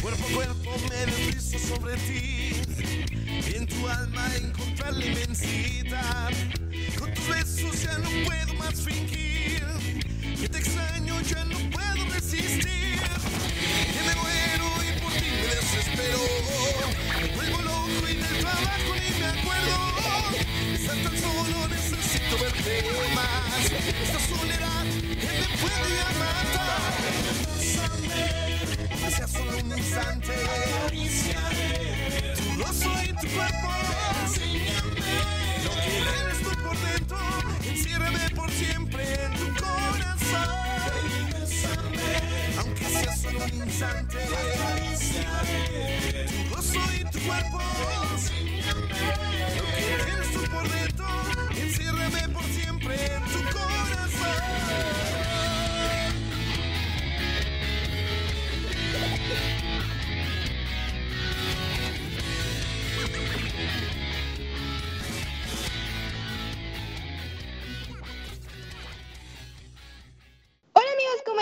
Cuerpo a cuerpo me deslizo sobre ti y en tu alma encontrar la inmensidad. Con tus besos ya no puedo más fingir que te extraño, ya no puedo resistir. Que me muero y por ti me desespero. Me vuelvo loco y del trabajo ni me acuerdo. Estar tan solo necesito verte más. Esta soledad que me puede ya matar. Que sea solo un instante. Tu rostro y tu cuerpo. Enciérrame por siempre en tu corazón.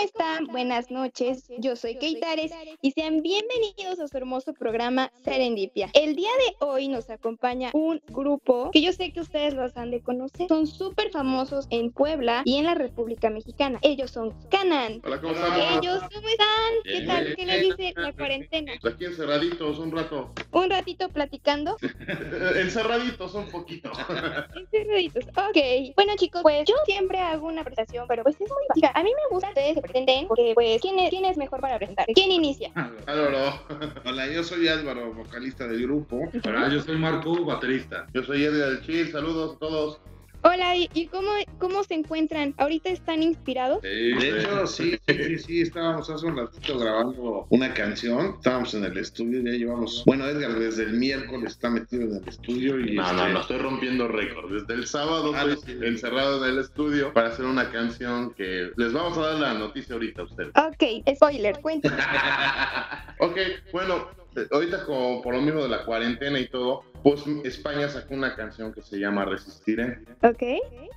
Están? Buenas noches. Yo soy Keitares y sean bienvenidos a su hermoso programa Serendipia. El día de hoy nos acompaña un grupo que yo sé que ustedes los han de conocer. Son súper famosos en Puebla y en la República Mexicana. Ellos son Canan. Hola, ¿cómo estamos? Ellos, ¿cómo están? ¿Qué tal? ¿Qué les dice la cuarentena? Aquí encerraditos un rato. Un ratito platicando. encerraditos un poquito. Encerraditos. Ok. Bueno, chicos, pues yo siempre hago una presentación, pero pues es muy básica. A mí me gusta ustedes presenten porque, pues, ¿quién es, quién es mejor para presentar? ¿Quién inicia? Álvaro. Hola, yo soy Álvaro, vocalista del grupo. Hola, yo soy Marco, baterista. Yo soy Edgar del Chil, saludos a todos. Hola, ¿y, y cómo, cómo se encuentran? ¿Ahorita están inspirados? De hecho, sí, sí, sí, estábamos hace un ratito grabando una canción. Estábamos en el estudio, ya llevamos. Bueno, Edgar desde el miércoles está metido en el estudio y. No, este, no, no estoy rompiendo récord. Desde el sábado Ah, estoy sí. encerrado en el estudio para hacer una canción que les vamos a dar la noticia ahorita a ustedes. Ok, spoiler, cuéntanos. ok, bueno, ahorita como por lo mismo de la cuarentena y todo, pues España sacó una canción que se llama Resistiré. Ok,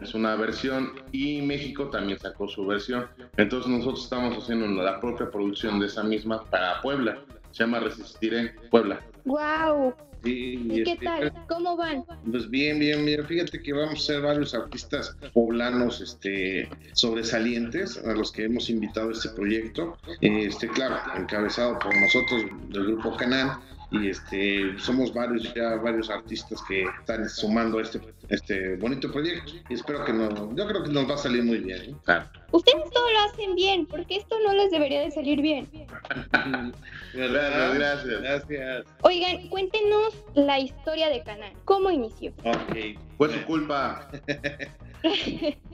Es una versión y México también sacó su versión. Entonces nosotros estamos haciendo la propia producción de esa misma para Puebla. Se llama Resistiré Puebla. wow. Sí, ¿Y qué este, tal? ¿Cómo van? Pues bien, bien, bien. Fíjate que vamos a ser varios artistas poblanos este, sobresalientes a los que hemos invitado a este proyecto. Este, claro, encabezado por nosotros del grupo Canal. Y este, somos varios ya, varios artistas que están sumando este, este bonito proyecto. Y espero que nos, yo creo que nos va a salir muy bien. ¿eh? Claro. Ustedes todo lo hacen bien, porque esto no les debería de salir bien. Gracias, gracias. Gracias. Oigan, cuéntenos la historia de Canal. ¿Cómo inició? Ok. Fue su culpa.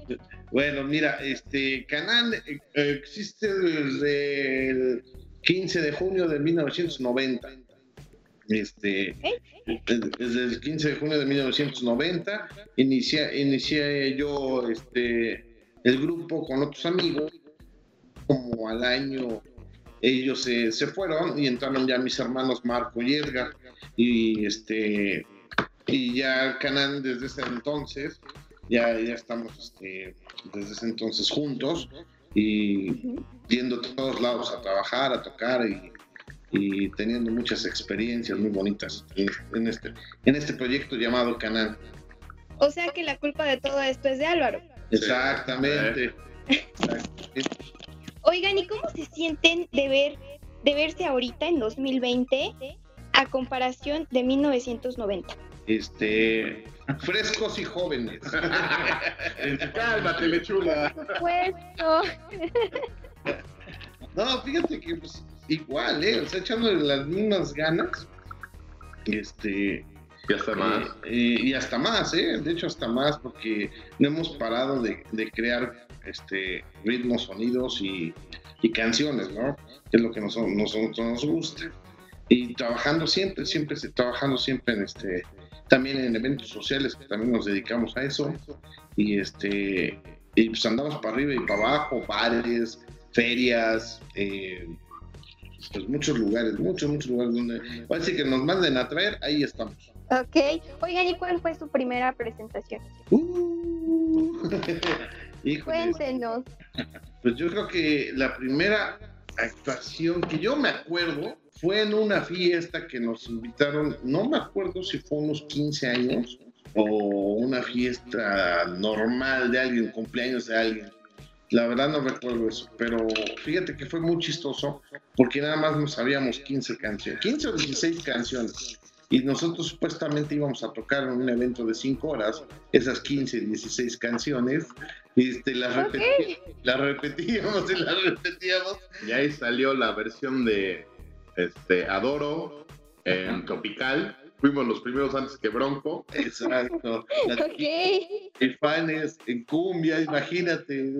Bueno, mira, este canal eh, existe desde el 15 de junio de 1990. Este, desde el 15 de junio de 1990 inicié, inicié yo este, el grupo con otros amigos. Como al año ellos se, se fueron y entraron ya mis hermanos Marco y Edgar. Y este y ya Canal desde ese entonces ya, ya estamos este, desde ese entonces juntos y yendo a todos lados a trabajar, a tocar y, y teniendo muchas experiencias muy bonitas en, este, en este proyecto llamado Canal. O sea que la culpa de todo esto es de Álvaro. Exactamente. Oigan, ¿y cómo se sienten de ver de verse ahorita en 2020 a comparación de 1990? Este, frescos y jóvenes. Cálmate, lechula. Puesto. No, fíjate que pues, igual, ¿eh? O sea, echándole las mismas ganas. Este, Ya está más. Eh, y hasta más, ¿eh? De hecho, hasta más, porque no hemos parado de, de crear este, ritmos, sonidos y, y canciones, ¿no? Que es lo que nos, nos, nos gusta. Y trabajando siempre, siempre, trabajando siempre en este, también en eventos sociales, que también nos dedicamos a eso. Y este, y pues andamos para arriba y para abajo, bares, ferias, eh, pues muchos lugares, muchos, muchos lugares donde parece que nos manden a traer, ahí estamos. Ok. Oigan, ¿y cuál fue su primera presentación? Uh. Cuéntenos. pues yo creo que la primera actuación que yo me acuerdo fue en una fiesta que nos invitaron, no me acuerdo si fue unos 15 años o una fiesta normal de alguien, cumpleaños de alguien. La verdad no recuerdo eso, pero fíjate que fue muy chistoso porque nada más nos sabíamos 15 canciones, 15 o 16 canciones. Y nosotros supuestamente íbamos a tocar en un evento de 5 horas esas 15, 16 canciones. Y este, las, Ok. repetí- las repetíamos y las repetíamos. Y ahí salió la versión de este, Adoro en Tropical. Fuimos los primeros antes que Bronco. Exacto. Las Ok. Caifanes, en cumbia, imagínate.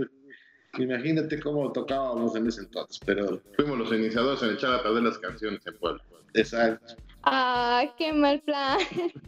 Imagínate cómo tocábamos en ese entonces, pero Fuimos los iniciadores en echar a perder las canciones en Puebla. exacto. Ah, qué mal plan.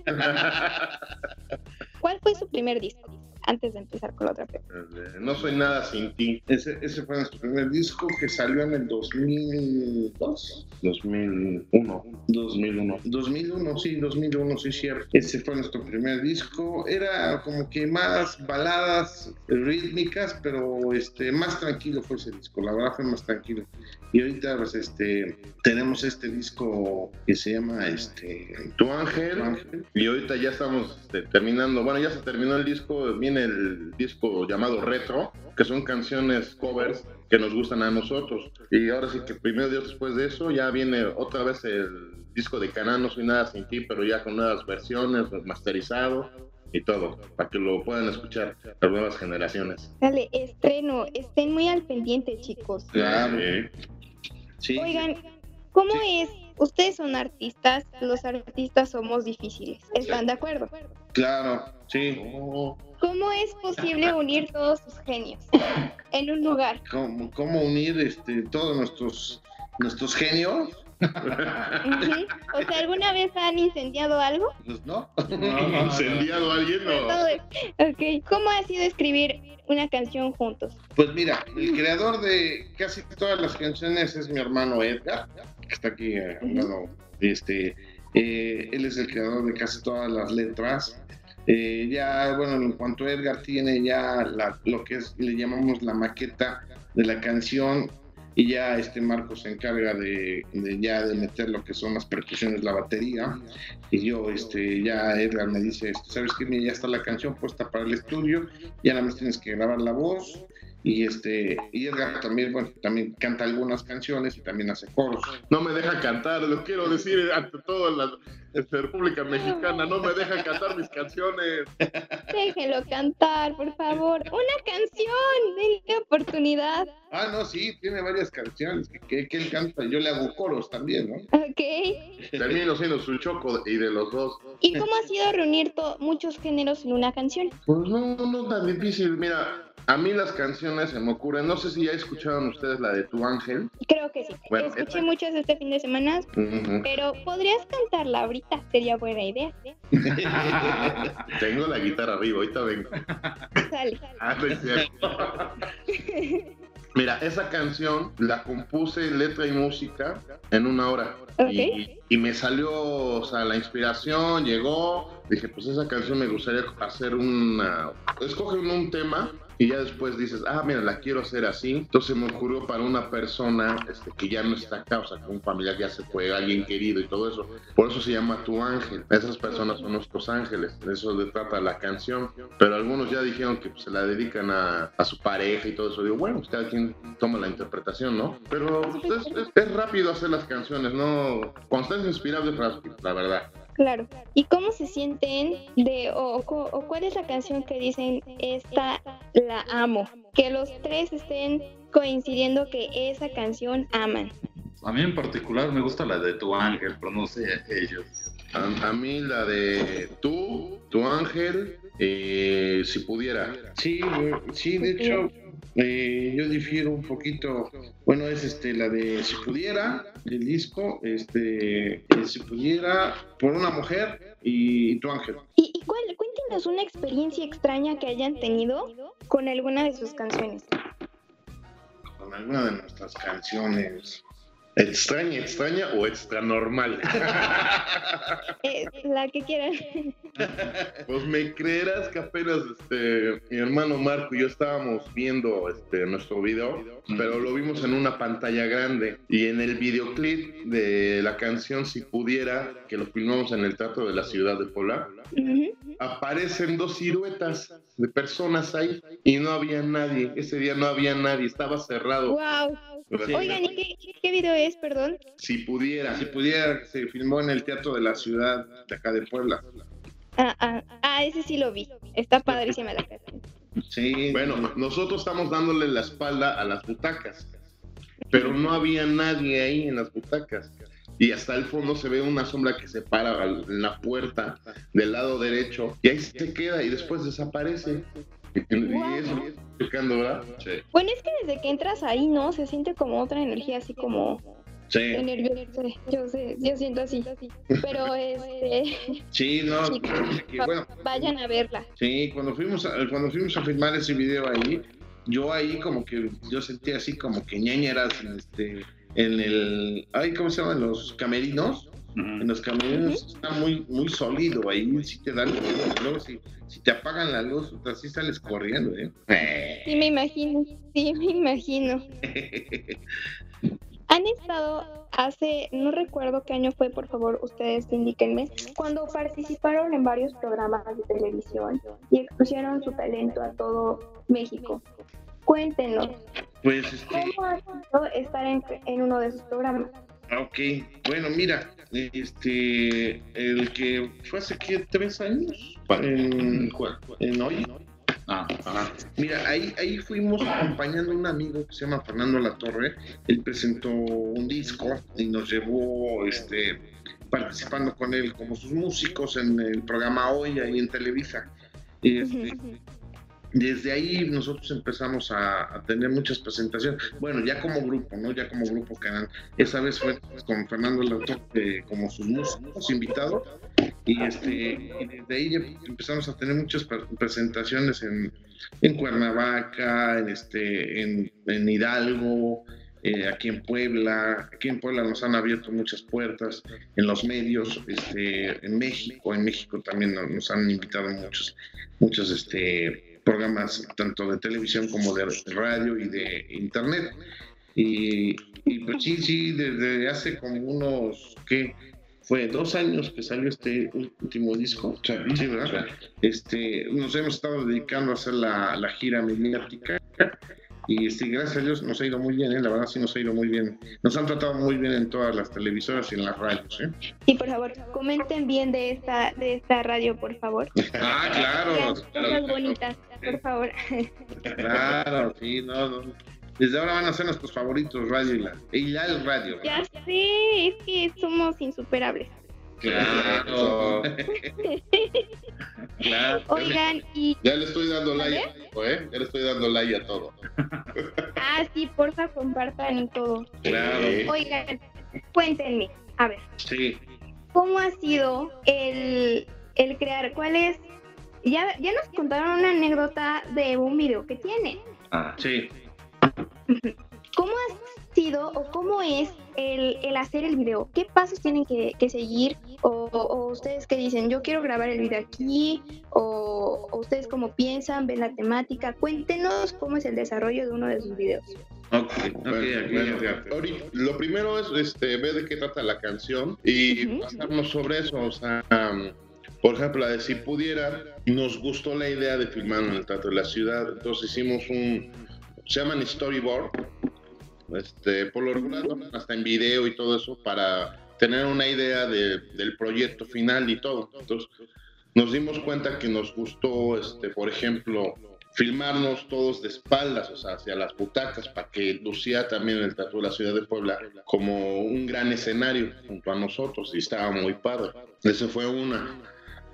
¿Cuál fue su primer disco? Antes de empezar con la otra pregunta. no soy nada sin ti. Ese, ese fue nuestro primer disco que salió en el 2002. 2001. 2001. 2001, sí, 2001, sí, cierto. Ese fue nuestro primer disco. Era como que más baladas rítmicas, pero este, más tranquilo fue ese disco. La verdad fue más tranquilo. Y ahorita, pues, este, tenemos este disco que se llama, este, Tu ángel. Ángel. Y ahorita ya estamos este, terminando, bueno, ya se terminó el disco, viene el disco llamado Retro, que son canciones covers que nos gustan a nosotros. Y ahora sí que primero Dios después de eso ya viene otra vez el disco de Caná, No Soy Nada Sin Ti, pero ya con nuevas versiones, masterizado y todo, para que lo puedan escuchar las nuevas generaciones. Dale, estreno. Estén muy al pendiente, chicos. Claro. Sí. Sí. Oigan, ¿cómo es? Ustedes son artistas, los artistas somos difíciles. ¿Están de acuerdo? Claro, sí. ¿Cómo es posible unir todos sus genios en un lugar? ¿Cómo, cómo unir este, todos nuestros, nuestros genios? O sea, ¿alguna vez han incendiado algo? Pues no. ¿Incendiado alguien o...? Todo es- Ok. ¿Cómo ha sido escribir una canción juntos? Pues mira, el creador de casi todas las canciones es mi hermano Edgar, que está aquí eh, a un lado. Este, eh, él es el creador de casi todas las letras. Eh, ya, bueno, en cuanto Edgar tiene ya la- lo que es, le llamamos la maqueta de la canción, y ya este Marco se encarga de, de ya de meter lo que son las percusiones, la batería, y yo, este, ya Edgar me dice, este, ¿sabes? Mira, ya está la canción puesta para el estudio, ya nada más tienes que grabar la voz, y este y Edgar también bueno también canta algunas canciones y también hace coros No me deja cantar, lo quiero decir ante toda la este, República Mexicana, no me deja cantar mis canciones. Déjelo cantar, por favor. Una canción, denle oportunidad. ah no sí tiene varias canciones que, que, que él canta yo le hago coros también no Ok. Termino siendo su choco y de los dos. ¿Y cómo ha sido reunir muchos géneros en una canción? Pues no, no tan difícil. Mira, a mí las canciones se me ocurren. No sé si ya escucharon ustedes la de Tu Ángel. Creo que sí. Bueno, Escuché esta- muchas este fin de semana, pero podrías cantarla ahorita. Sería buena idea. Tengo la guitarra arriba, ahorita vengo. Sale. Ah, es cierto. Mira, esa canción la compuse letra y música en una hora. Ok. Y, y me salió, o sea, la inspiración llegó. Dije, pues esa canción me gustaría hacer una. Escoge un, un tema y ya después dices, ah, mira, la quiero hacer así. Entonces me ocurrió para una persona este, que ya no está acá, o sea, que un familiar ya se fue, alguien querido y todo eso. Por eso se llama Tu Ángel. Esas personas son nuestros ángeles. De eso se trata la canción. Pero algunos ya dijeron que pues, se la dedican a, su pareja y todo eso. Digo, bueno, pues cada quien toma la interpretación, ¿no? Pero pues, es, es- es rápido hacer las canciones, ¿no? Cuando estás inspirado es rápido, la verdad. Claro. ¿Y cómo se sienten de, o, o- o cuál es la canción que dicen, esta la amo? Que los tres estén coincidiendo que esa canción aman. A mí en particular me gusta la de tu ángel, pero no sé ellos. A, a mí la de tú, tu ángel, eh, si pudiera. sí sí de hecho eh, yo difiero un poquito bueno es este la de si pudiera del disco este si pudiera por una mujer y, tu ángel ¿Y, y cuál, cuéntenos una experiencia extraña que hayan tenido con alguna de sus canciones? con alguna de nuestras canciones ¿Extraña, extraña o extra normal? Eh, la que quieran. Pues me creerás que apenas este, mi hermano Marco y yo estábamos viendo este, nuestro video, pero lo vimos en una pantalla grande. Y en el videoclip de la canción Si Pudiera, que lo filmamos en el Teatro de la Ciudad de Puebla, aparecen dos siluetas de personas ahí y no había nadie. Ese día no había nadie, estaba cerrado. Wow. Sí. Oigan, ¿y qué, qué video es, perdón? Si pudiera. Si pudiera, se filmó en el Teatro de la Ciudad de acá de Puebla. Ah, ah, ah, ese sí lo vi. Está padrísima la canción. Sí. Bueno, nosotros estamos dándole la espalda a las butacas, pero no había nadie ahí en las butacas. Y hasta el fondo se ve una sombra que se para en la puerta del lado derecho y ahí se queda y después desaparece. Y eso es chocando, ¿verdad? Sí. Bueno, es que desde que entras ahí, ¿no? Se siente como otra energía, así como Sí, de nervioso. Yo sé, yo siento así. Pero este, sí, no. Sí. que, bueno, vayan a verla. sí, cuando fuimos, a, cuando fuimos a filmar ese video ahí, yo ahí como que, yo sentía así como que ñañeras en este, en el, ay, ¿cómo se llaman? Los camerinos. En los camerinos está muy, muy sólido ahí, sí te dan, luego si, si te apagan la luz, así sales corriendo, ¿eh? Sí, me imagino. Sí, me imagino. Han estado hace, no recuerdo qué año fue, por favor, ustedes indíquenme, cuando participaron en varios programas de televisión y expusieron su talento a todo México. Cuéntenos, Pues este, ¿cómo ha sido estar en, en uno de esos programas? Ok, bueno, mira, este, el que fue hace ¿qué? tres años, en, en hoy, Ah, ajá. mira, ahí, ahí fuimos acompañando a un amigo que se llama Fernando Latorre, él presentó un disco y nos llevó, este, participando con él como sus músicos en el programa Hoy, ahí en Televisa, y este, desde ahí nosotros empezamos a, tener muchas presentaciones. Bueno, ya como grupo, ¿no? Ya como grupo canal. Esa vez fue con Fernando Lautor eh, como sus músicos invitados. Y, este, y desde ahí empezamos a tener muchas pre- presentaciones en, en Cuernavaca, en, este, en, Hidalgo, eh, aquí en Puebla. Aquí en Puebla nos han abierto muchas puertas en los medios, este, en México. En México también nos, nos han invitado muchos, muchos este, programas tanto de televisión como de radio y de internet. Y, y pues sí, sí, desde hace como unos, ¿qué? Fue dos años que salió este último disco. Sí, ¿verdad? Este, nos hemos estado dedicando a hacer la, la gira mediática. Y este, gracias a Dios nos ha ido muy bien, ¿eh? la verdad sí nos ha ido muy bien. Nos han tratado muy bien en todas las televisoras y en las radios. ¿eh? Y por favor, comenten bien de esta, de esta radio, por favor. Ah, claro, cosas bonitas, por favor. claro, sí, no, no. Desde ahora van a ser nuestros favoritos, Radio y la, y la el radio. Ya sé, es que somos insuperables. Claro. claro. Oigan, y Ya le estoy dando like, ¿eh? Ya le estoy dando like a todo. ah, sí, porfa, compartan todo. Claro. Oigan, cuéntenme, a ver, Sí. ¿cómo ha sido el, el crear? ¿Cuál es? Ya, ya nos contaron una anécdota de un video que tienen. Ah, Sí. ¿Cómo ha sido o cómo es el, el hacer el video? ¿Qué pasos tienen que, que seguir? O, o ustedes que dicen, yo quiero grabar el video aquí? O, o ustedes cómo piensan, ven la temática? Cuéntenos cómo es el desarrollo de uno de sus videos. Ok, ok, Bueno, ok, bueno, ok. ahorita- lo primero es este, ver de qué trata la canción y Ujú. basarnos sobre eso. O sea, um, por ejemplo, la de Si Pudiera, nos gustó la idea de filmar en el Teatro de la Ciudad, entonces hicimos un, se llaman storyboard, este, por lo regular hasta en video y todo eso para tener una idea de- del proyecto final y todo. Entonces, nos dimos cuenta que nos gustó, este, por ejemplo, filmarnos todos de espaldas, o sea, hacia las butacas, para que lucía también el Teatro de la Ciudad de Puebla como un gran escenario junto a nosotros y estaba muy padre. Esa fue una.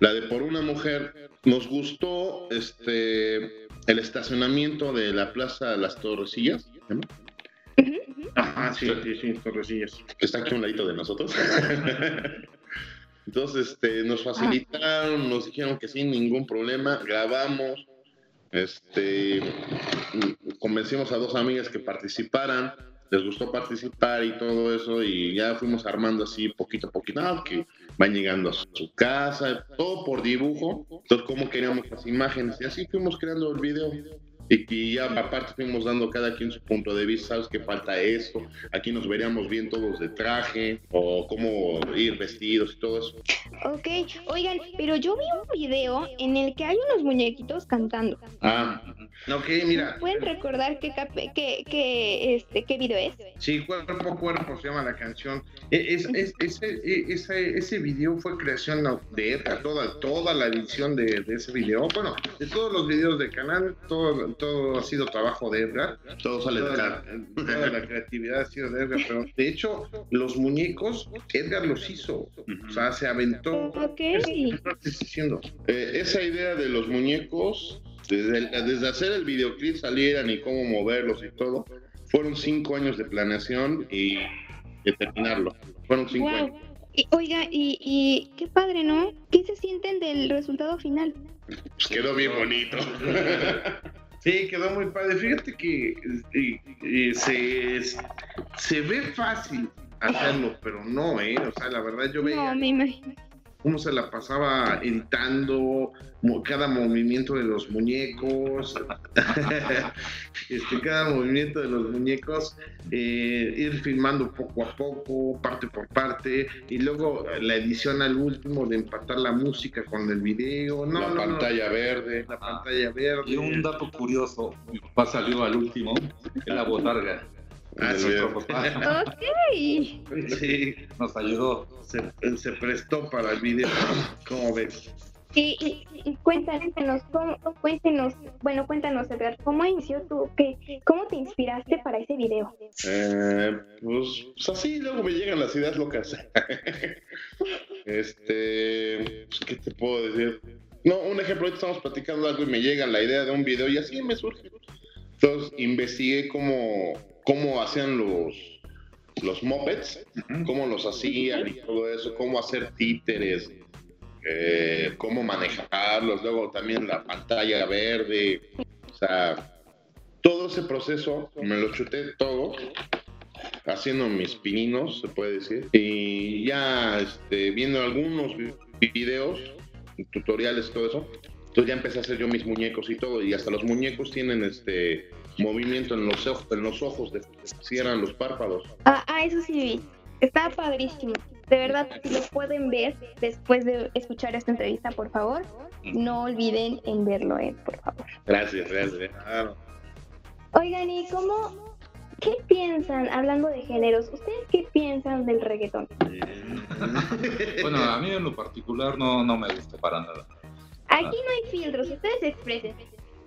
La de Por una Mujer, nos gustó este, el estacionamiento de la Plaza de las Torrecillas, ¿se llama? Ajá, sí, sí, que está aquí a un ladito de nosotros. Entonces, este, nos facilitaron, nos dijeron que sin ningún problema, grabamos, este, convencimos a dos amigas que participaran, les gustó participar y todo eso y ya fuimos armando así poquito a poquito, ah, que van llegando a su casa, todo por dibujo, entonces cómo queríamos las imágenes y así fuimos creando el video y que ya aparte fuimos dando cada quien su punto de vista, sabes que falta esto, aquí nos veríamos bien todos de traje o cómo ir vestidos y todo eso. Ok, oigan, pero yo vi un video en el que hay unos muñequitos cantando. Ah, ok, mira. ¿Pueden recordar qué, qué, qué, este, qué video es? Sí, cuerpo a cuerpo se llama la canción. E- Es, es- ese, e- ese, ese video fue creación de toda, toda la edición de, de ese video. Bueno, de todos los videos del canal, todo, todo ha sido trabajo de Edgar. Todo sale de acá. la, toda la creatividad ha sido de Edgar, pero de hecho, los muñecos, Edgar los hizo. O sea, se aventó. Ok. ¿Qué estás diciendo? Eh, esa idea de los muñecos, desde, el- desde hacer el videoclip salieran y cómo moverlos y todo, fueron cinco años de planeación y de terminarlo. Fueron cinco años. Wow. Y, oiga, y, y qué padre, ¿no? ¿Qué se sienten del resultado final? Pues quedó bien bonito. Sí, quedó muy padre. Fíjate que eh, eh, se, se ve fácil hacerlo, pero no, ¿eh? O sea, la verdad yo veía No, me imagino. Cómo se la pasaba editando cada movimiento de los muñecos, este, cada movimiento de los muñecos, eh, ir filmando poco a poco, parte por parte, y luego la edición al último de empatar la música con el video, no, la no, no, pantalla verde. la pantalla verde. Y un dato curioso, mi papá salió al último en la botarga. Ah, sí. Nuestro papá Ok. Sí, nos ayudó. Se, se prestó para el video, ¿cómo ves? Y, y- y cuéntanos, ¿cómo, cuéntenos, bueno, cuéntanos, Edgar, ¿cómo inició tú? ¿Qué, ¿Cómo te inspiraste para ese video? Eh, pues, pues así, luego me llegan las ideas locas. este, pues, ¿qué te puedo decir? No, un ejemplo, ahorita estamos platicando algo y me llega la idea de un video y así me surge. Entonces investigué cómo, cómo hacían los, los mopeds, cómo los hacían y todo eso, cómo hacer títeres, eh, cómo manejarlos, luego también la pantalla verde, o sea, todo ese proceso me lo chuté todo haciendo mis pininos, se puede decir, y ya este, viendo algunos vi- videos, tutoriales, todo eso, entonces ya empecé a hacer yo mis muñecos y todo, y hasta los muñecos tienen este movimiento en los ojos, en los ojos, de, cierran los párpados. Ah, ah, eso sí vi. Está padrísimo. De verdad, si lo pueden ver después de escuchar esta entrevista, por favor, no olviden en verlo, eh, por favor. Gracias, gracias. Claro. Oigan, ¿y cómo, qué piensan, hablando de géneros, ustedes qué piensan del reggaetón? Bueno, a mí en lo particular no, no me gusta para nada. Aquí no hay filtros, ustedes se expresen.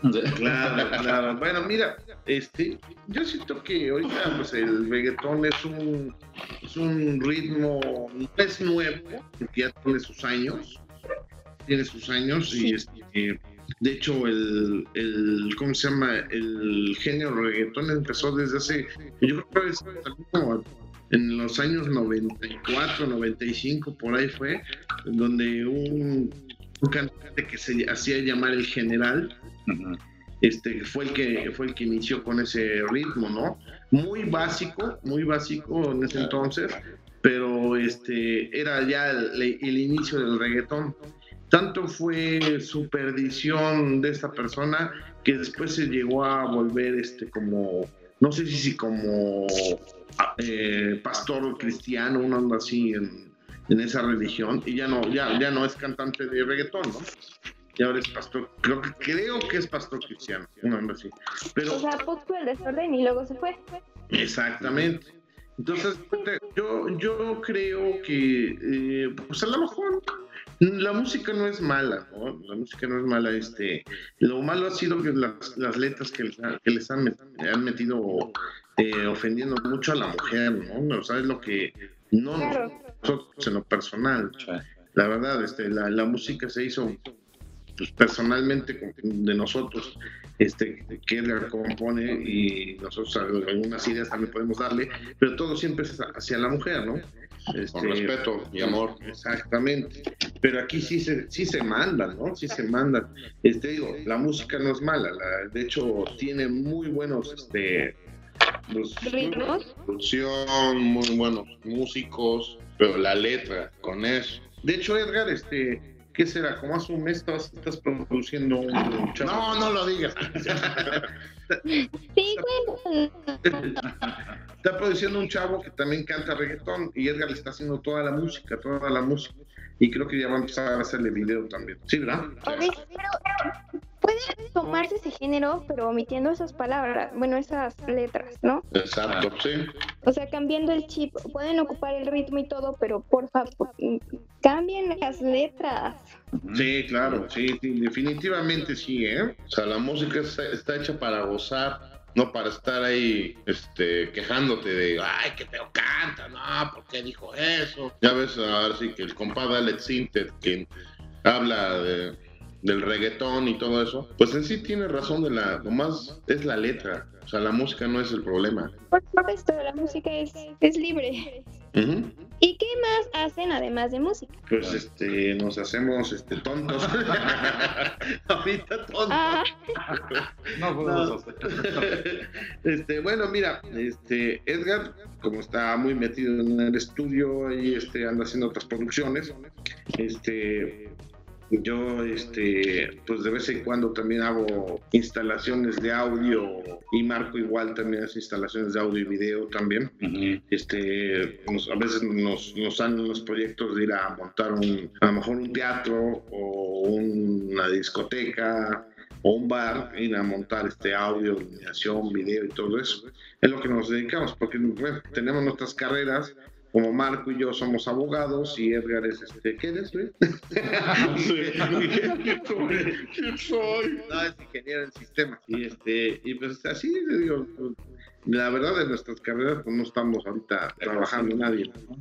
Claro, claro. Bueno, mira, este, yo siento que ahorita pues el reggaetón es un, es un ritmo, no es nuevo, porque ya tiene sus años, tiene sus años y este, de hecho el, el, ¿cómo se llama? El género reggaetón empezó desde hace, yo creo que es como en los años 94, 95, por ahí fue, donde un, un cantante que se hacía llamar el general, este fue el que fue el que inició con ese ritmo, ¿no? Muy básico, muy básico en ese entonces, pero este era ya el, el inicio del reggaetón. Tanto fue su perdición de esta persona que después se llegó a volver este como no sé si, si como ah, eh, pastor cristiano, una onda así en, en esa religión y ya no ya ya no es cantante de reggaetón, ¿no? y ahora es pastor, creo que creo que es pastor cristiano, una onda así. Pero O sea, puso el desorden y luego se fue. exactamente. Entonces, yo, yo creo que, eh, pues a lo mejor la música no es mala, ¿no? La música no es mala. Este, lo malo ha sido que las, las letras que les, ha- que les han, met- han metido eh, ofendiendo mucho a la mujer, ¿no? O sea, es lo que no Claro. Nosotros en lo personal. La verdad, este, la, la música se hizo pues, personalmente con- de nosotros, este, que Edgar compone y nosotros algunas ideas también podemos darle, pero todo siempre es hacia la mujer, ¿no? Este, Con respeto y amor. Exactamente. Pero aquí sí se, sí se mandan, ¿no? Sí se mandan. Este, digo, la música no es mala, la- de hecho tiene muy buenos, este, Los ritmos. Producción, muy buenos músicos, pero la letra, con eso. De hecho, Edgar, este, ¿qué será? Como hace un mes estás, estás produciendo un chavo. No, no lo digas. Sí, bueno. Está produciendo un chavo que también canta reggaetón y Edgar le está haciendo toda la música, toda la música. Y creo que ya va a empezar a hacerle video también. Sí, ¿verdad? Ok, pero puede tomarse ese género, pero omitiendo esas palabras, bueno, esas letras, ¿no? Exacto, sí. O sea, cambiando el chip, pueden ocupar el ritmo y todo, pero por favor, cambien las letras. Sí, claro, sí, sí, definitivamente sí, ¿eh? O sea, la música está, está hecha para gozar, no para estar ahí este, quejándote de, ay, qué feo canta, no, ¿por qué dijo eso? Ya ves, ahora sí que el compadre Alex Sinter, que habla de- del reggaetón y todo eso, pues en sí tiene razón de la, lo más es la letra, o sea, la música no es el problema. Por supuesto, la música es, es libre. ¿Y qué más hacen además de música? Pues este, nos hacemos este tontos. Ahorita tontos. Ah, No podemos hacer. Este, bueno, mira, este, Edgar, como está muy metido en el estudio y este, anda haciendo otras producciones, este, yo, este, pues de vez en cuando también hago instalaciones de audio y Marco igual también hace instalaciones de audio y video también. Este, nos- a veces nos, nos dan los proyectos de ir a montar un, a lo mejor un teatro o una discoteca o un bar, ir a montar este audio, iluminación, video y todo eso. Es lo que nos dedicamos, porque bueno, tenemos nuestras carreras, como Marco y yo somos abogados y Edgar es este, ¿qué eres, güey? ¿Quién soy? No, es ingeniero en sistemas. Y este, y pues así le digo, pues, la verdad de nuestras carreras pues no estamos ahorita trabajando nadie, ¿no?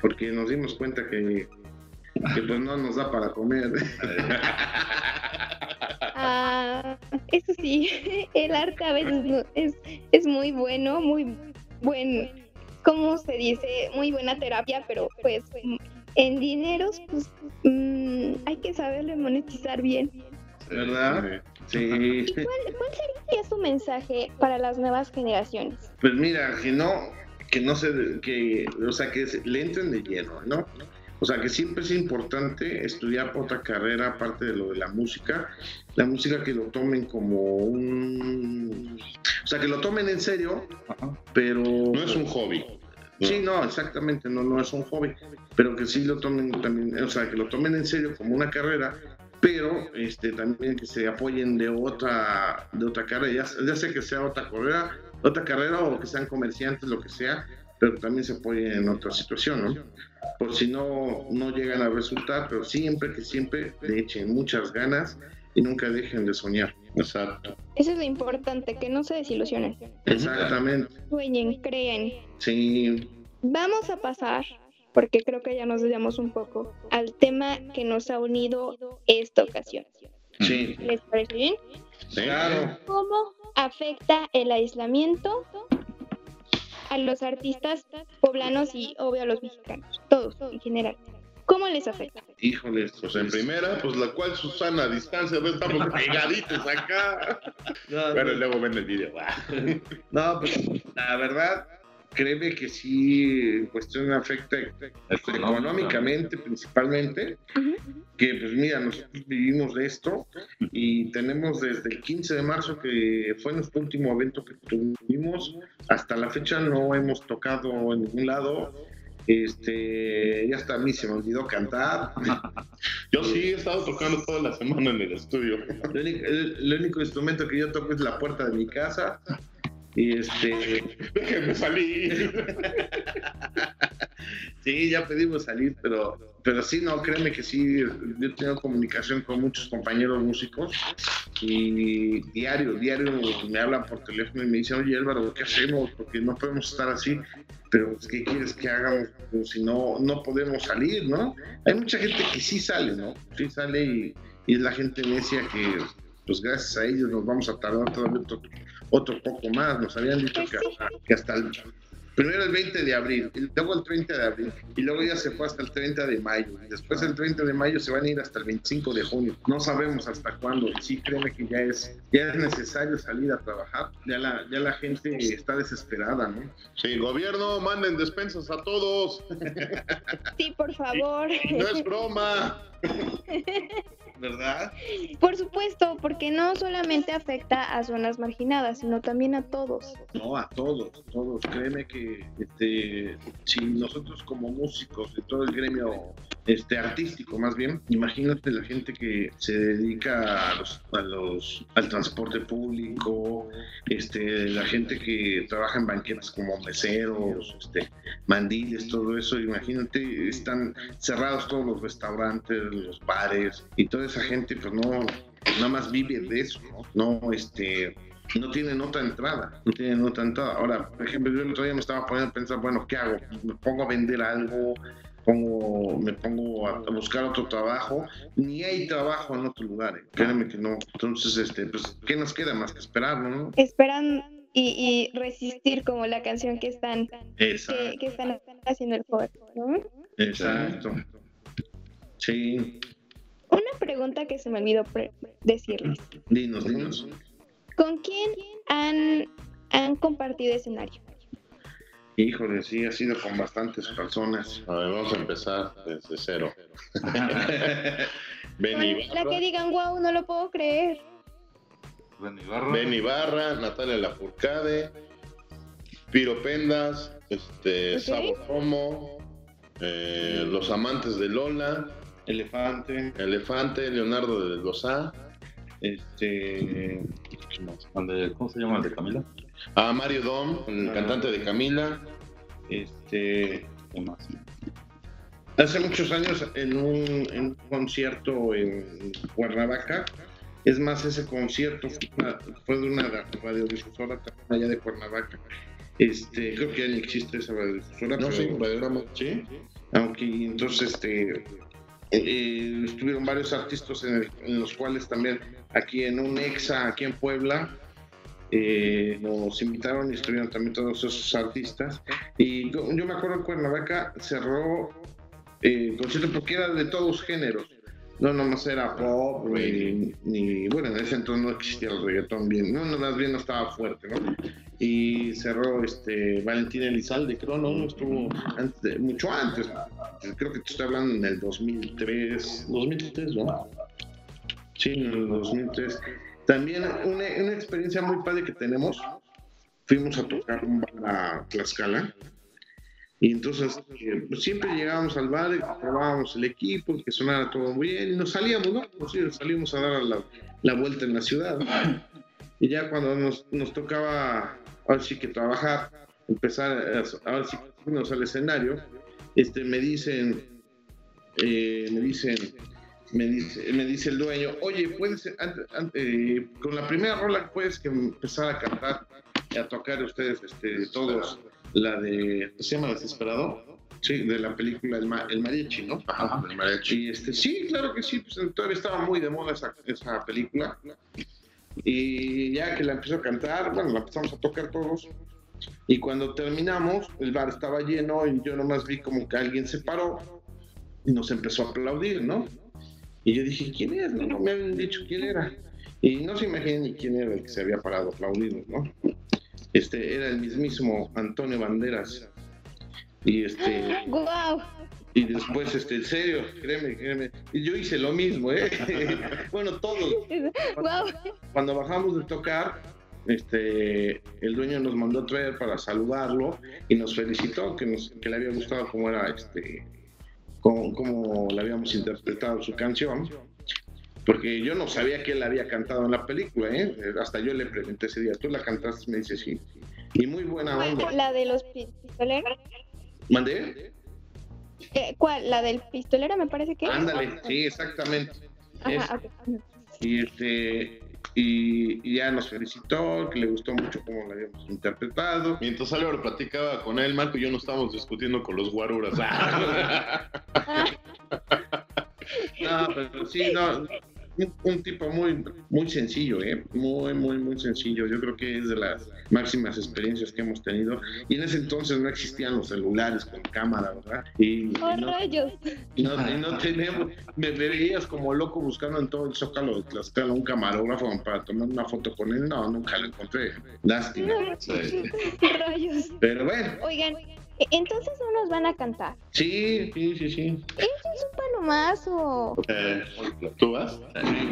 porque nos dimos cuenta que, que pues no nos da para comer. ah, eso sí, el arte a veces no- es, es muy bueno, muy buen, ¿cómo se dice? Muy buena terapia, pero pues en dineros, pues mm, hay que saberle monetizar bien. ¿Verdad? Sí. ¿Y cuál, cuál sería su mensaje para las nuevas generaciones? Pues mira, que no, que no se, que, o sea, que le entren de lleno, ¿no? O sea, que siempre es importante estudiar otra carrera aparte de lo de la música. La música que lo tomen como un... O sea, que lo tomen en serio, Ajá. pero... No es un hobby. Sí, no, exactamente, no, no es un hobby, pero que sí lo tomen también, o sea, que lo tomen en serio como una carrera, pero este también que se apoyen de otra de otra carrera, ya, sea que sea otra carrera, otra carrera o que sean comerciantes, lo que sea, pero también se apoyen en otra situación, ¿no? Por si no no llegan a resultar, pero siempre que siempre le echen muchas ganas y nunca dejen de soñar. Exacto. Eso es lo importante, que no se desilusionen. Exactamente. Sueñen, creen. Sí, Vamos a pasar, porque creo que ya nos desviamos un poco, al tema que nos ha unido esta ocasión. sí. ¿Les parece bien? Claro. ¿Cómo afecta el aislamiento a los artistas poblanos y obvio a los mexicanos? Todos, en general. ¿Cómo les afecta? Híjoles, Pues en primera, pues la cual Susana a distancia, ¿ves? estamos pegaditos acá. No, Pero no. luego ven el video. No, pues la verdad, créeme que sí, en cuestión afecta económicamente principalmente, que pues mira, nosotros vivimos de esto y tenemos desde el 15 de marzo, que fue nuestro último evento que tuvimos, hasta la fecha no hemos tocado en ningún lado. Este, ya hasta a mí se me olvidó cantar. Yo sí he estado tocando toda la semana en el estudio. El el- el único instrumento que yo toco es la puerta de mi casa. Y este, Déjenme salir. Sí, ya pedimos salir, pero, pero sí, no, créeme que sí, yo tengo comunicación con muchos compañeros músicos y diario, diario me hablan por teléfono y me dicen, oye Álvaro, ¿qué hacemos? Porque no podemos estar así, pero ¿qué quieres que hagamos? Pues, si no, no podemos salir, ¿no? Hay mucha gente que sí sale, ¿no? Sí sale y, y es la gente necia que, pues gracias a ellos nos vamos a tardar todavía otro, poco más, nos habían dicho Pues que hasta, que hasta el primero el 20 de abril, y luego el 30 de abril, y luego ya se fue hasta el 30 de mayo, y después el 30 de mayo se van a ir hasta el 25 de junio. No sabemos hasta cuándo, sí, créeme que ya es, ya es necesario salir a trabajar. Ya la, ya la gente está desesperada, ¿no? Sí, gobierno, manden despensas a todos. Sí, por favor. No es broma. ¿Verdad? Por supuesto, porque no solamente afecta a zonas marginadas, sino también a todos. No, a todos, todos. Créeme que este, si nosotros como músicos de todo el gremio este, artístico, más bien, imagínate la gente que se dedica a los, a los, al transporte público, este, la gente que trabaja en banquetas como meseros, este, mandiles, todo eso. Imagínate, están cerrados todos los restaurantes, los bares, y toda esa gente, pues no, nada más vive de eso, ¿no? No, este no tienen otra entrada, no tienen otra entrada. Ahora, por ejemplo, yo el otro día me estaba poniendo a pensar, bueno, ¿qué hago? ¿Me pongo a vender algo? Pongo, me pongo a, a buscar otro trabajo, ni hay trabajo en otro lugar, ¿eh? créeme que no. Entonces, este, pues, ¿qué nos queda más que esperarlo, no? Esperan y, y resistir como la canción que están, que, están haciendo el cover, ¿no? exacto. Sí, Una pregunta que se me olvidó decirles. dinos, dinos. ¿Con quién han, han compartido escenario? Híjole, sí, ha sido con bastantes personas. A ver, vamos a empezar desde cero. Ben La que Ibarra, digan, wow, no lo puedo creer. Ben Ibarra. Ben Ibarra, Natalia Lafourcade, Piro Pendas, este, Ok. Sabo Romo, eh, Los Amantes de Lola, Elefante, Elefante, Leonardo de Lozá, este, ¿Qué más? ¿El de- ¿Cómo se llama el de Camila? A Mario Dom, el cantante de Camila, este, hace muchos años en un, en un concierto en Cuernavaca. Es más, ese concierto fue, una- fue de una radiodifusora también allá de Cuernavaca. Este, creo que ya ni existe esa radiodifusora. no radiograma. Sí. Aunque entonces este eh, estuvieron varios artistas en, el- en los cuales también aquí en un exa aquí en Puebla eh, nos invitaron y estuvieron también todos esos artistas y yo, me acuerdo en Cuernavaca cerró eh, concierto porque era de todos géneros no nomás era pop ni, bueno en ese entonces no existía el reggaetón bien no, no más bien no estaba fuerte no y cerró este Valentín Elizalde, creo, ¿no? Estuvo antes mucho antes. Creo que te estoy hablando en el 2003, 2003, ¿no? Sí, en el 2003. También una, una experiencia muy padre que tenemos, fuimos a tocar un bar a Tlaxcala y entonces eh, pues, siempre llegábamos al bar probábamos el equipo, que sonara todo muy bien y nos salíamos, ¿no? Pues sí, salimos a dar la, la vuelta en la ciudad. Y ya cuando nos, nos tocaba, ahora sí que trabajar, empezar, ahora sí que subirnos al escenario, este, me dicen, eh, me dicen, me dice, me dice el dueño, oye, puedes, ante- ante- eh, con la primera rola puedes que empezar a cantar y a tocar ustedes, este, todos, la de, ¿se llama Desesperado? Sí, de la película El, Ma- el Mariachi, ¿no? Ajá, el mariachi. Y este, sí, claro que sí, pues todavía estaba muy de moda esa, esa película. Y ya que la empezó a cantar, bueno, la empezamos a tocar todos. Y cuando terminamos, el bar estaba lleno y yo nomás vi como que alguien se paró y nos empezó a aplaudir, ¿no? Y yo dije, ¿quién es? No, no me habían dicho quién era. Y no se imaginan ni quién era el que se había parado a aplaudir, ¿no? Este era el mismísimo Antonio Banderas. Y este. ¡Wow! Y después, este, en serio, créeme, créeme. Y yo hice lo mismo, ¿eh? bueno, todos. ¡Wow! Cuando bajamos de tocar, este, el dueño nos mandó a traer para saludarlo y nos felicitó que, nos, que le había gustado cómo era, este, cómo, cómo le habíamos interpretado su canción. Porque yo no sabía que él había cantado en la película, ¿eh? Hasta yo le pregunté ese día, ¿tú la cantaste? Me dice, sí. Y muy buena onda. ¿La de los pi- pistoleros? ¿Mandé? Eh, ¿Cuál? ¿La del pistolero me parece que? Ándale, sí, exactamente. Es- y este y, y ya nos felicitó, que le gustó mucho cómo la habíamos interpretado. Mientras Álvaro platicaba con él, Marco y yo no estábamos discutiendo con los guaruras. No, pero sí, no, un, tipo muy, muy sencillo, ¿eh? Muy, muy, muy sencillo. Yo creo que es de las máximas experiencias que hemos tenido. Y en ese entonces no existían los celulares con cámara, ¿verdad? Y, ¡Oh, no, rayos! y no, y no tenemos, me, veías como loco buscando en todo el zócalo de Tlaxcala un camarógrafo para tomar una foto con él. No, nunca lo encontré. Lástima. ¡Rayos! Pero bueno, Oigan, e- entonces no nos van a cantar. sí, sí, sí, sí. ¿Eso es un palomazo? Eh, ¿Tú vas?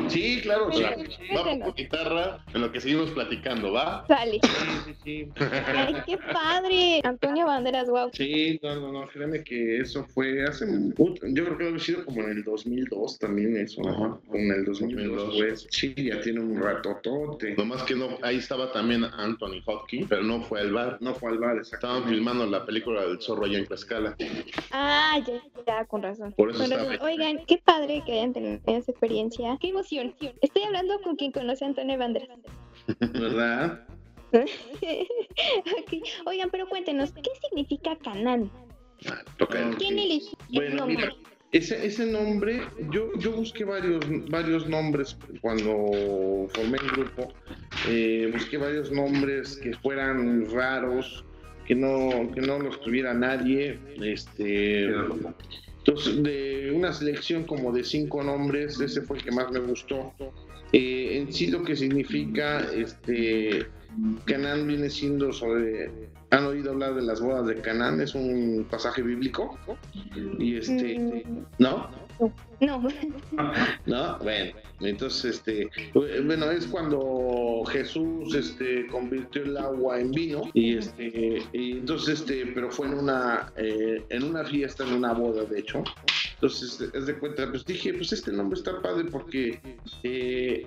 Sí, claro, sí. Va por guitarra en lo que seguimos platicando, ¿va? Sale. Sí, sí, sí. ¡Ay, qué padre! Antonio Banderas, wow. Sí, no, no, no, créeme que eso fue hace, un- yo creo que debe haber sido como en el 2002 también eso, ¿no? Ajá. En el 2002, 2002. pues, sí, ya tiene un ratotote. Nomás que no, ahí estaba también Anthony Hopkins, pero no fue al bar. No fue al bar, Estaban exactamente. filmando la película del zorro allá en Tlaxcala. Ah, ya, ya, con razón. Por eso Con estaba- razón. Oigan, qué padre que hayan tenido esa experiencia. Qué emoción. Estoy hablando con quien conoce a Antonio Banderas. ¿Verdad? Oigan, pero cuéntenos, ¿qué significa Canán? Ah, toca ¿Quién eligió el Bueno, nombre? mira, ese, ese nombre, yo, yo busqué varios, varios nombres cuando formé el grupo, eh, busqué varios nombres que fueran raros, que no, que no los tuviera nadie, este, entonces de una selección como de cinco nombres, ese fue el que más me gustó. Eh, en sí lo que significa, este, Canaán viene siendo sobre, han oído hablar de las bodas de Canaán, es un pasaje bíblico, y este, Mm, ¿no? No. ¿no? Bueno, entonces, este, bueno, es cuando Jesús, este, convirtió el agua en vino y, este, y entonces, este, pero fue en una, eh, en una fiesta, en una boda, de hecho. Entonces, es de cuenta, pues dije, pues este nombre está padre porque, eh,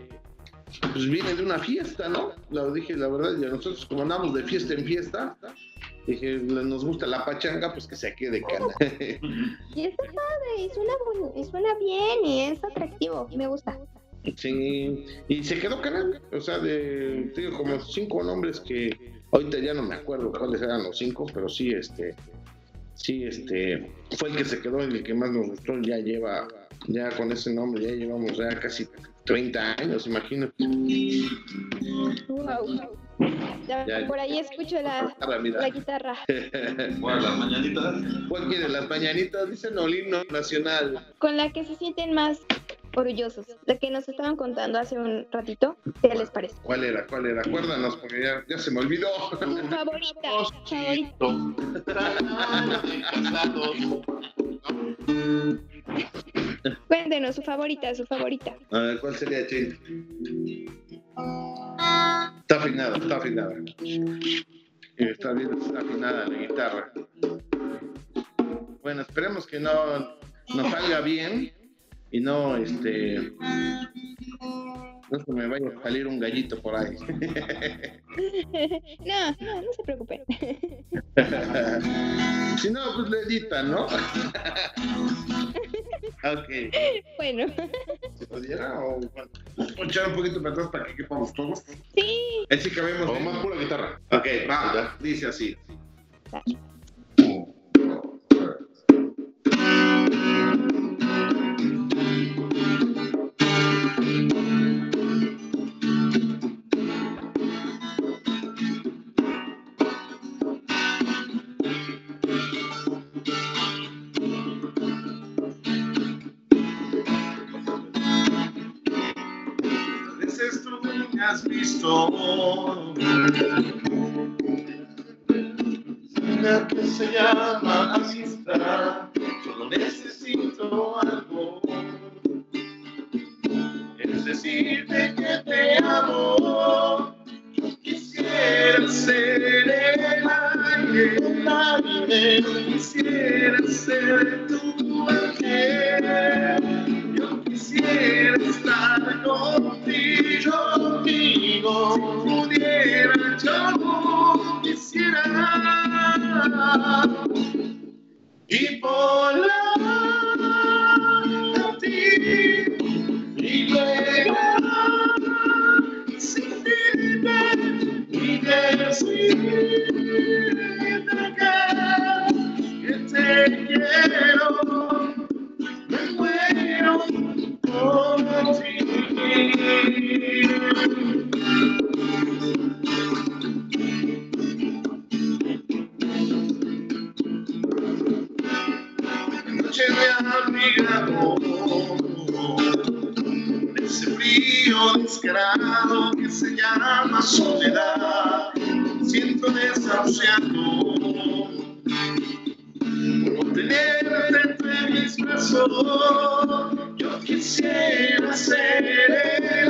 pues viene de una fiesta, ¿no? Lo dije, la verdad, ya nosotros como andamos de fiesta en fiesta, dije, nos gusta la pachanga, pues que se quede cana. Y está padre, y suena, y suena bien y es atractivo. Me gusta. Sí, y se quedó canal, o sea, de, digo, como cinco nombres que ahorita ya no me acuerdo cuáles eran los cinco, pero sí, este, sí, este, fue el que se quedó, el que más nos gustó, ya lleva, ya con ese nombre, ya llevamos ya casi 30 años, imagino. Wow. Ya, Ya. por ahí escucho la, la guitarra. Bueno, las mañanitas. ¿Cuál quiere? Las mañanitas, dicen el himno nacional. Con la que se sienten más orgullosos. La que nos estaban contando hace un ratito. ¿Qué les parece? ¿Cuál era? ¿Cuál era? Acuérdanos, porque ya, ya se me olvidó. Tu favorita. favorita. Cuéntenos su favorita, su favorita. A ver, ¿cuál sería, Chente? Está afinada, está afinada. Está bien afinada la guitarra. Bueno, esperemos que no nos salga bien y no, este, no se me vaya a salir un gallito por ahí. No, no, no se preocupen. si no, pues le editan, ¿no? ok. Bueno, ¿Se pudiera o bueno, ¿puedo echar un poquito para atrás para que quepamos todos? sí. Ahí sí cabemos. O más pura guitarra. Ok, va, dice así. Has visto. Una que se llama amistad, solo soledad. Siento desahuciado por tenerte entre mis brazos. Yo quisiera ser el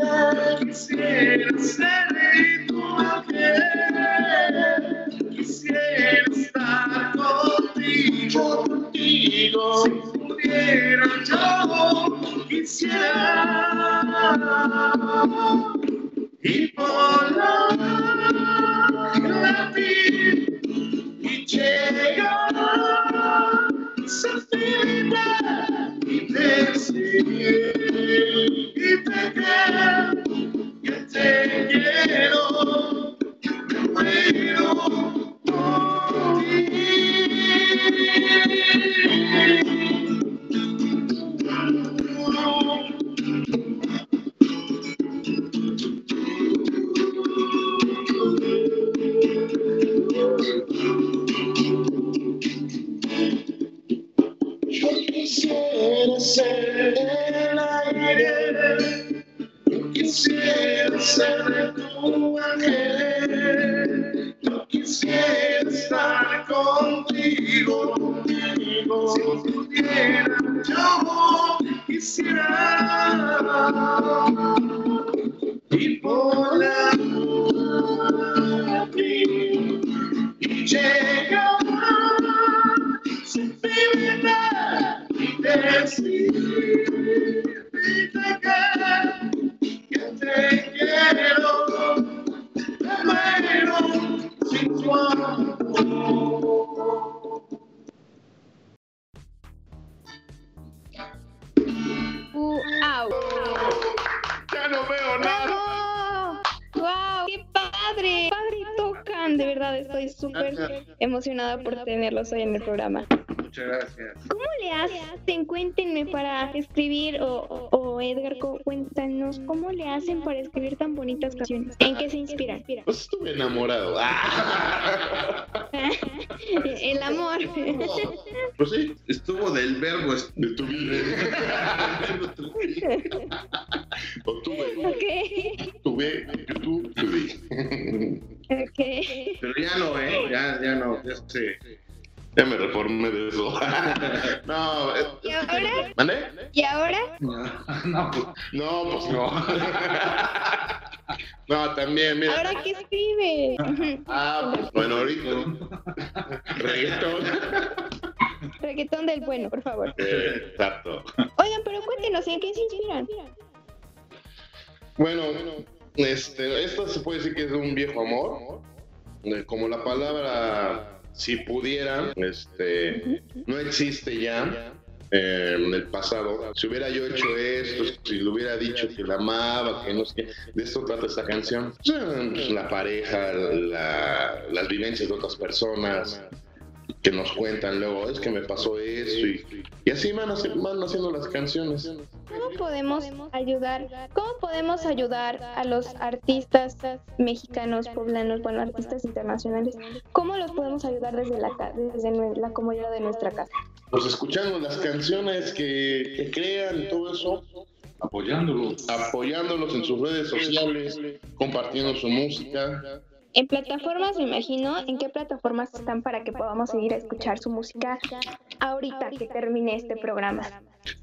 yo quisiera ser tu ángel, quisiera estar contigo, contigo. Si pudiera yo, quisiera Si pudiera, yo quisiera emocionada por tenerlos hoy en el programa. Muchas gracias. ¿Cómo le hacen? Cuéntenme para escribir, o, o- Edgar, cu- cuéntanos, ¿cómo le hacen para escribir tan bonitas canciones? ¿En qué se inspiran? Pues estuve enamorado. Ah. El amor. Pues sí, Estuvo del verbo. de tu vida. O tuve, ok, tuve, tú, tuve. Ok. Pero ya no, ¿eh? Ya, ya no. Ya sé. Ya me reformé de eso. No, ¿Y ahora? ¿Mandé? ¿Y ahora? No, pues, No, pues no. No, también, mira. ¿Ahora qué escribe? Ah, pues bueno, ahorita. Reggaetón. Reggaetón del bueno, por favor. Eh, Exacto. Oigan, pero cuéntenos, ¿en qué se inspiran? Bueno, este, esto se puede decir que es un viejo amor. Como la palabra si pudiera, este, no existe ya eh, en el pasado. Si hubiera yo hecho esto, si le hubiera dicho que la amaba, que no sé qué, de esto trata esta canción. La pareja, la- las vivencias de otras personas que nos cuentan luego, es que me pasó esto y, y así van, van haciendo las canciones. ¿Cómo podemos ayudar? ¿Cómo podemos ayudar a los artistas mexicanos, poblanos, bueno, artistas internacionales? ¿Cómo los podemos ayudar desde la desde la comodidad de nuestra casa? Pues escuchando las canciones que, que crean y todo eso, apoyándolo. apoyándolos en sus redes sociales, compartiendo su música. En plataformas, me imagino, ¿en qué plataformas están para que podamos seguir a escuchar su música ahorita que termine este programa?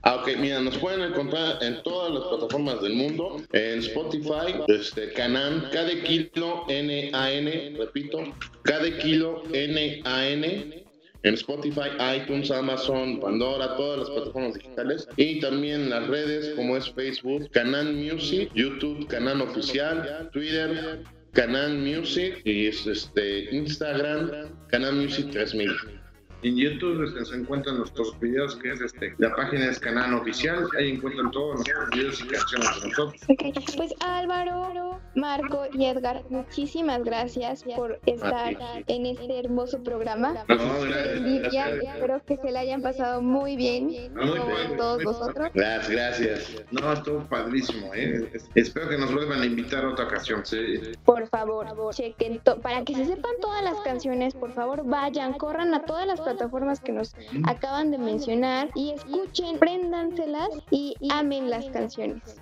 Ah, ok, mira, nos pueden encontrar en todas las plataformas del mundo, en Spotify, este, Canan, cada kilo N-A-N, repito, cada kilo N-A-N, en Spotify, iTunes, Amazon, Pandora, todas las plataformas digitales, y también las redes como es Facebook, Canan Music, YouTube, Canan Oficial, Twitter, Canan Music, y es, este, Instagram, Canan Music 3000. En YouTube este, se encuentran nuestros videos, que es este, la página es Canal Oficial. Ahí encuentran todos nuestros videos y canciones de nosotros. Ok, Pues Álvaro, Marco y Edgar, muchísimas gracias por estar en este hermoso programa. No, gracias, Lidia, gracias. espero que se la hayan pasado muy bien, Muy como bien. a todos vosotros. Gracias, gracias. No, estuvo padrísimo, ¿eh? Es- Espero que nos vuelvan a invitar a otra ocasión. Sí. Por favor, chequen, to- para que se sepan todas las canciones, por favor, vayan, corran a todas las plataformas que nos acaban de mencionar y escuchen, préndanselas y amen las canciones.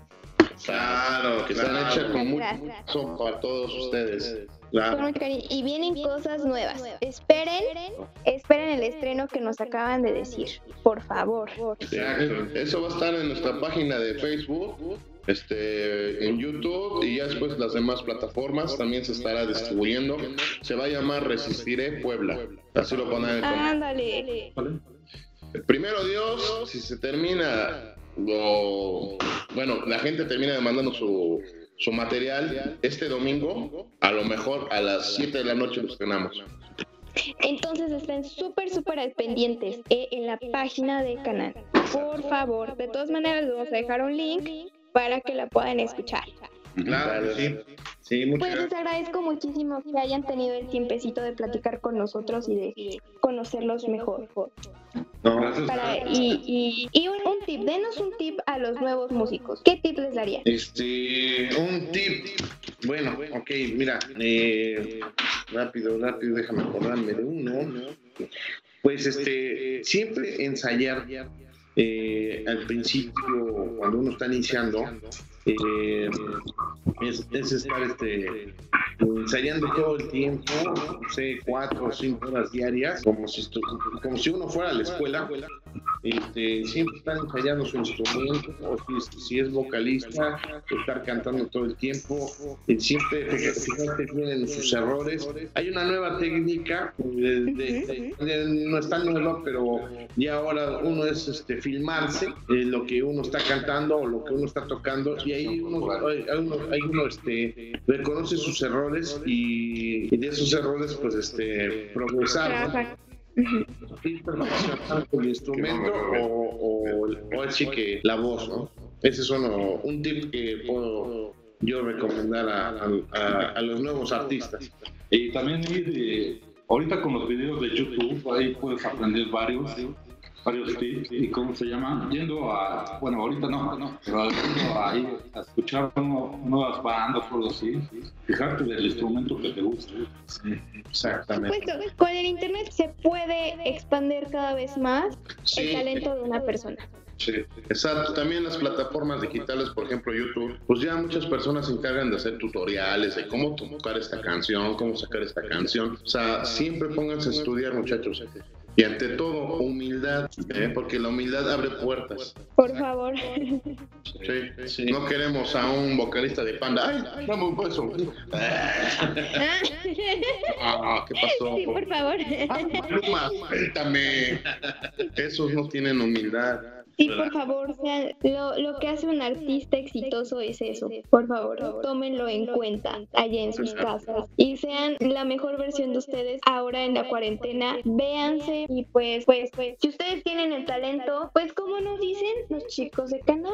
Claro, Que están hechas con mucho son para todos ustedes. Claro. Y vienen cosas nuevas. Esperen, esperen el estreno que nos acaban de decir. Por favor. Exacto. Eso va a estar en nuestra página de Facebook, este, en YouTube y ya después las demás plataformas también se estará distribuyendo. Se va a llamar Resistiré Puebla. Así lo ponen en el comentario. Ándale. ¿Vale? Primero Dios, si se termina lo bueno, la gente termina demandando su, su material este domingo, a lo mejor a las 7 de la noche lo estrenamos. Entonces estén súper, súper al pendientes eh, en la página del canal. Por favor. De todas maneras, les vamos a dejar un link para que la puedan escuchar. Claro, sí. Sí, muchas Pues les agradezco muchísimo que hayan tenido el tiempecito de platicar con nosotros y de conocerlos mejor. No, Gracias. Para, y y, y un, un tip, denos un tip a los nuevos músicos. ¿Qué tip les daría? Este, un tip. Bueno, ok, mira, eh, rápido, rápido, déjame acordarme de uno. Pues este, siempre ensayar eh, al principio, cuando uno está iniciando, eh, es, es estar este, ensayando todo el tiempo, no sé, cuatro o cinco horas diarias, como si, como si uno fuera a la escuela. Este, siempre estar ensayando su instrumento, o si, si es vocalista, estar cantando todo el tiempo, siempre fija- fijarte bien en sus errores. Hay una nueva técnica, de- no es tan nueva, pero ya ahora uno es este, filmarse eh, lo que uno está cantando o lo que uno está tocando, y ahí uno, hay, uno, hay uno, este, reconoce sus errores y, y de esos errores, pues, este, progresar. ¿no? El instrumento o, o, o así que la voz, ¿no? Ese es uno, un tip que puedo yo recomendar a, a- a- a los nuevos artistas. Y también ir, eh, ahorita con los videos de YouTube, ahí puedes aprender varios, varios tips. ¿Y cómo se llama? Yendo a, bueno, ahorita no, no, pero yendo a escuchar nu- nuevas bandas o algo así, fijarte del instrumento que te gusta. Exactamente. Pues, con el internet se puede expandir cada vez más el talento de una persona. Sí. Exacto, también las plataformas digitales, por ejemplo YouTube, pues ya muchas personas se encargan de hacer tutoriales de cómo tocar esta canción, cómo sacar esta canción. O sea, siempre pónganse a estudiar, muchachos. Y ante todo, humildad, ¿eh? porque la humildad abre puertas. Por favor. Sí. No queremos a un vocalista de panda. ¡Ay, dame un beso! Ah, ¿qué pasó? Sí, por favor. Pluma, suéltame. Esos no tienen humildad. Sí, por favor, sean- lo, lo que hace un artista exitoso es eso. Por favor, tómenlo en cuenta allá en sus casas y sean la mejor versión de ustedes ahora en la cuarentena. Véanse y pues, pues, pues, si ustedes tienen el talento, pues como nos dicen los chicos de canal,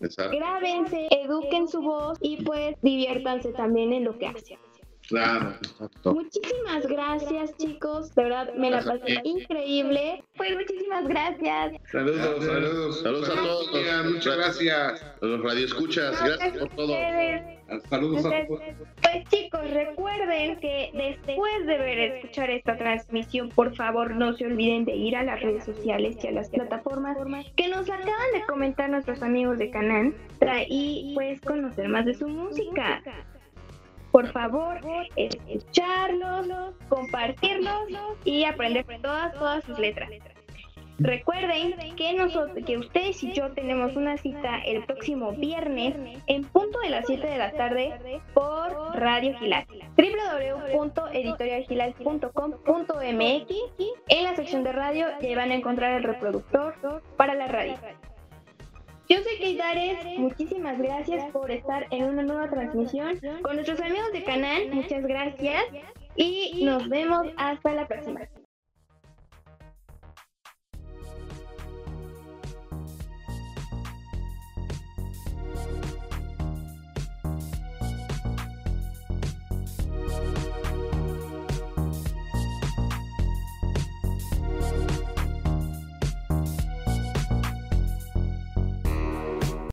Exacto. grábense, eduquen su voz y pues diviértanse también en lo que hacen. Claro. Exacto. Muchísimas gracias, chicos. De verdad, me la pasé increíble. Pues muchísimas gracias. Saludos, saludos. Saludos a todos. Muchas, Muchas gracias. A los radioescuchas, gracias por todo. Ustedes. Saludos a todos. Pues chicos, recuerden que después de ver escuchar esta transmisión, por favor no se olviden de ir a las redes sociales y a las plataformas que nos acaban de comentar nuestros amigos de Canal y pues conocer más de su música. Por favor, escucharlos, compartirlos y aprender todas, sus letras. Recuerden que nosotros, que ustedes y yo tenemos una cita el próximo viernes en punto de las 7 de la tarde por Radio Gilal. www.editorialgilal.com.mx En la sección de radio ya van a encontrar el reproductor para la radio. Yo soy Keidares, muchísimas gracias por estar en una nueva transmisión con nuestros amigos de canal, muchas gracias y nos vemos hasta la próxima.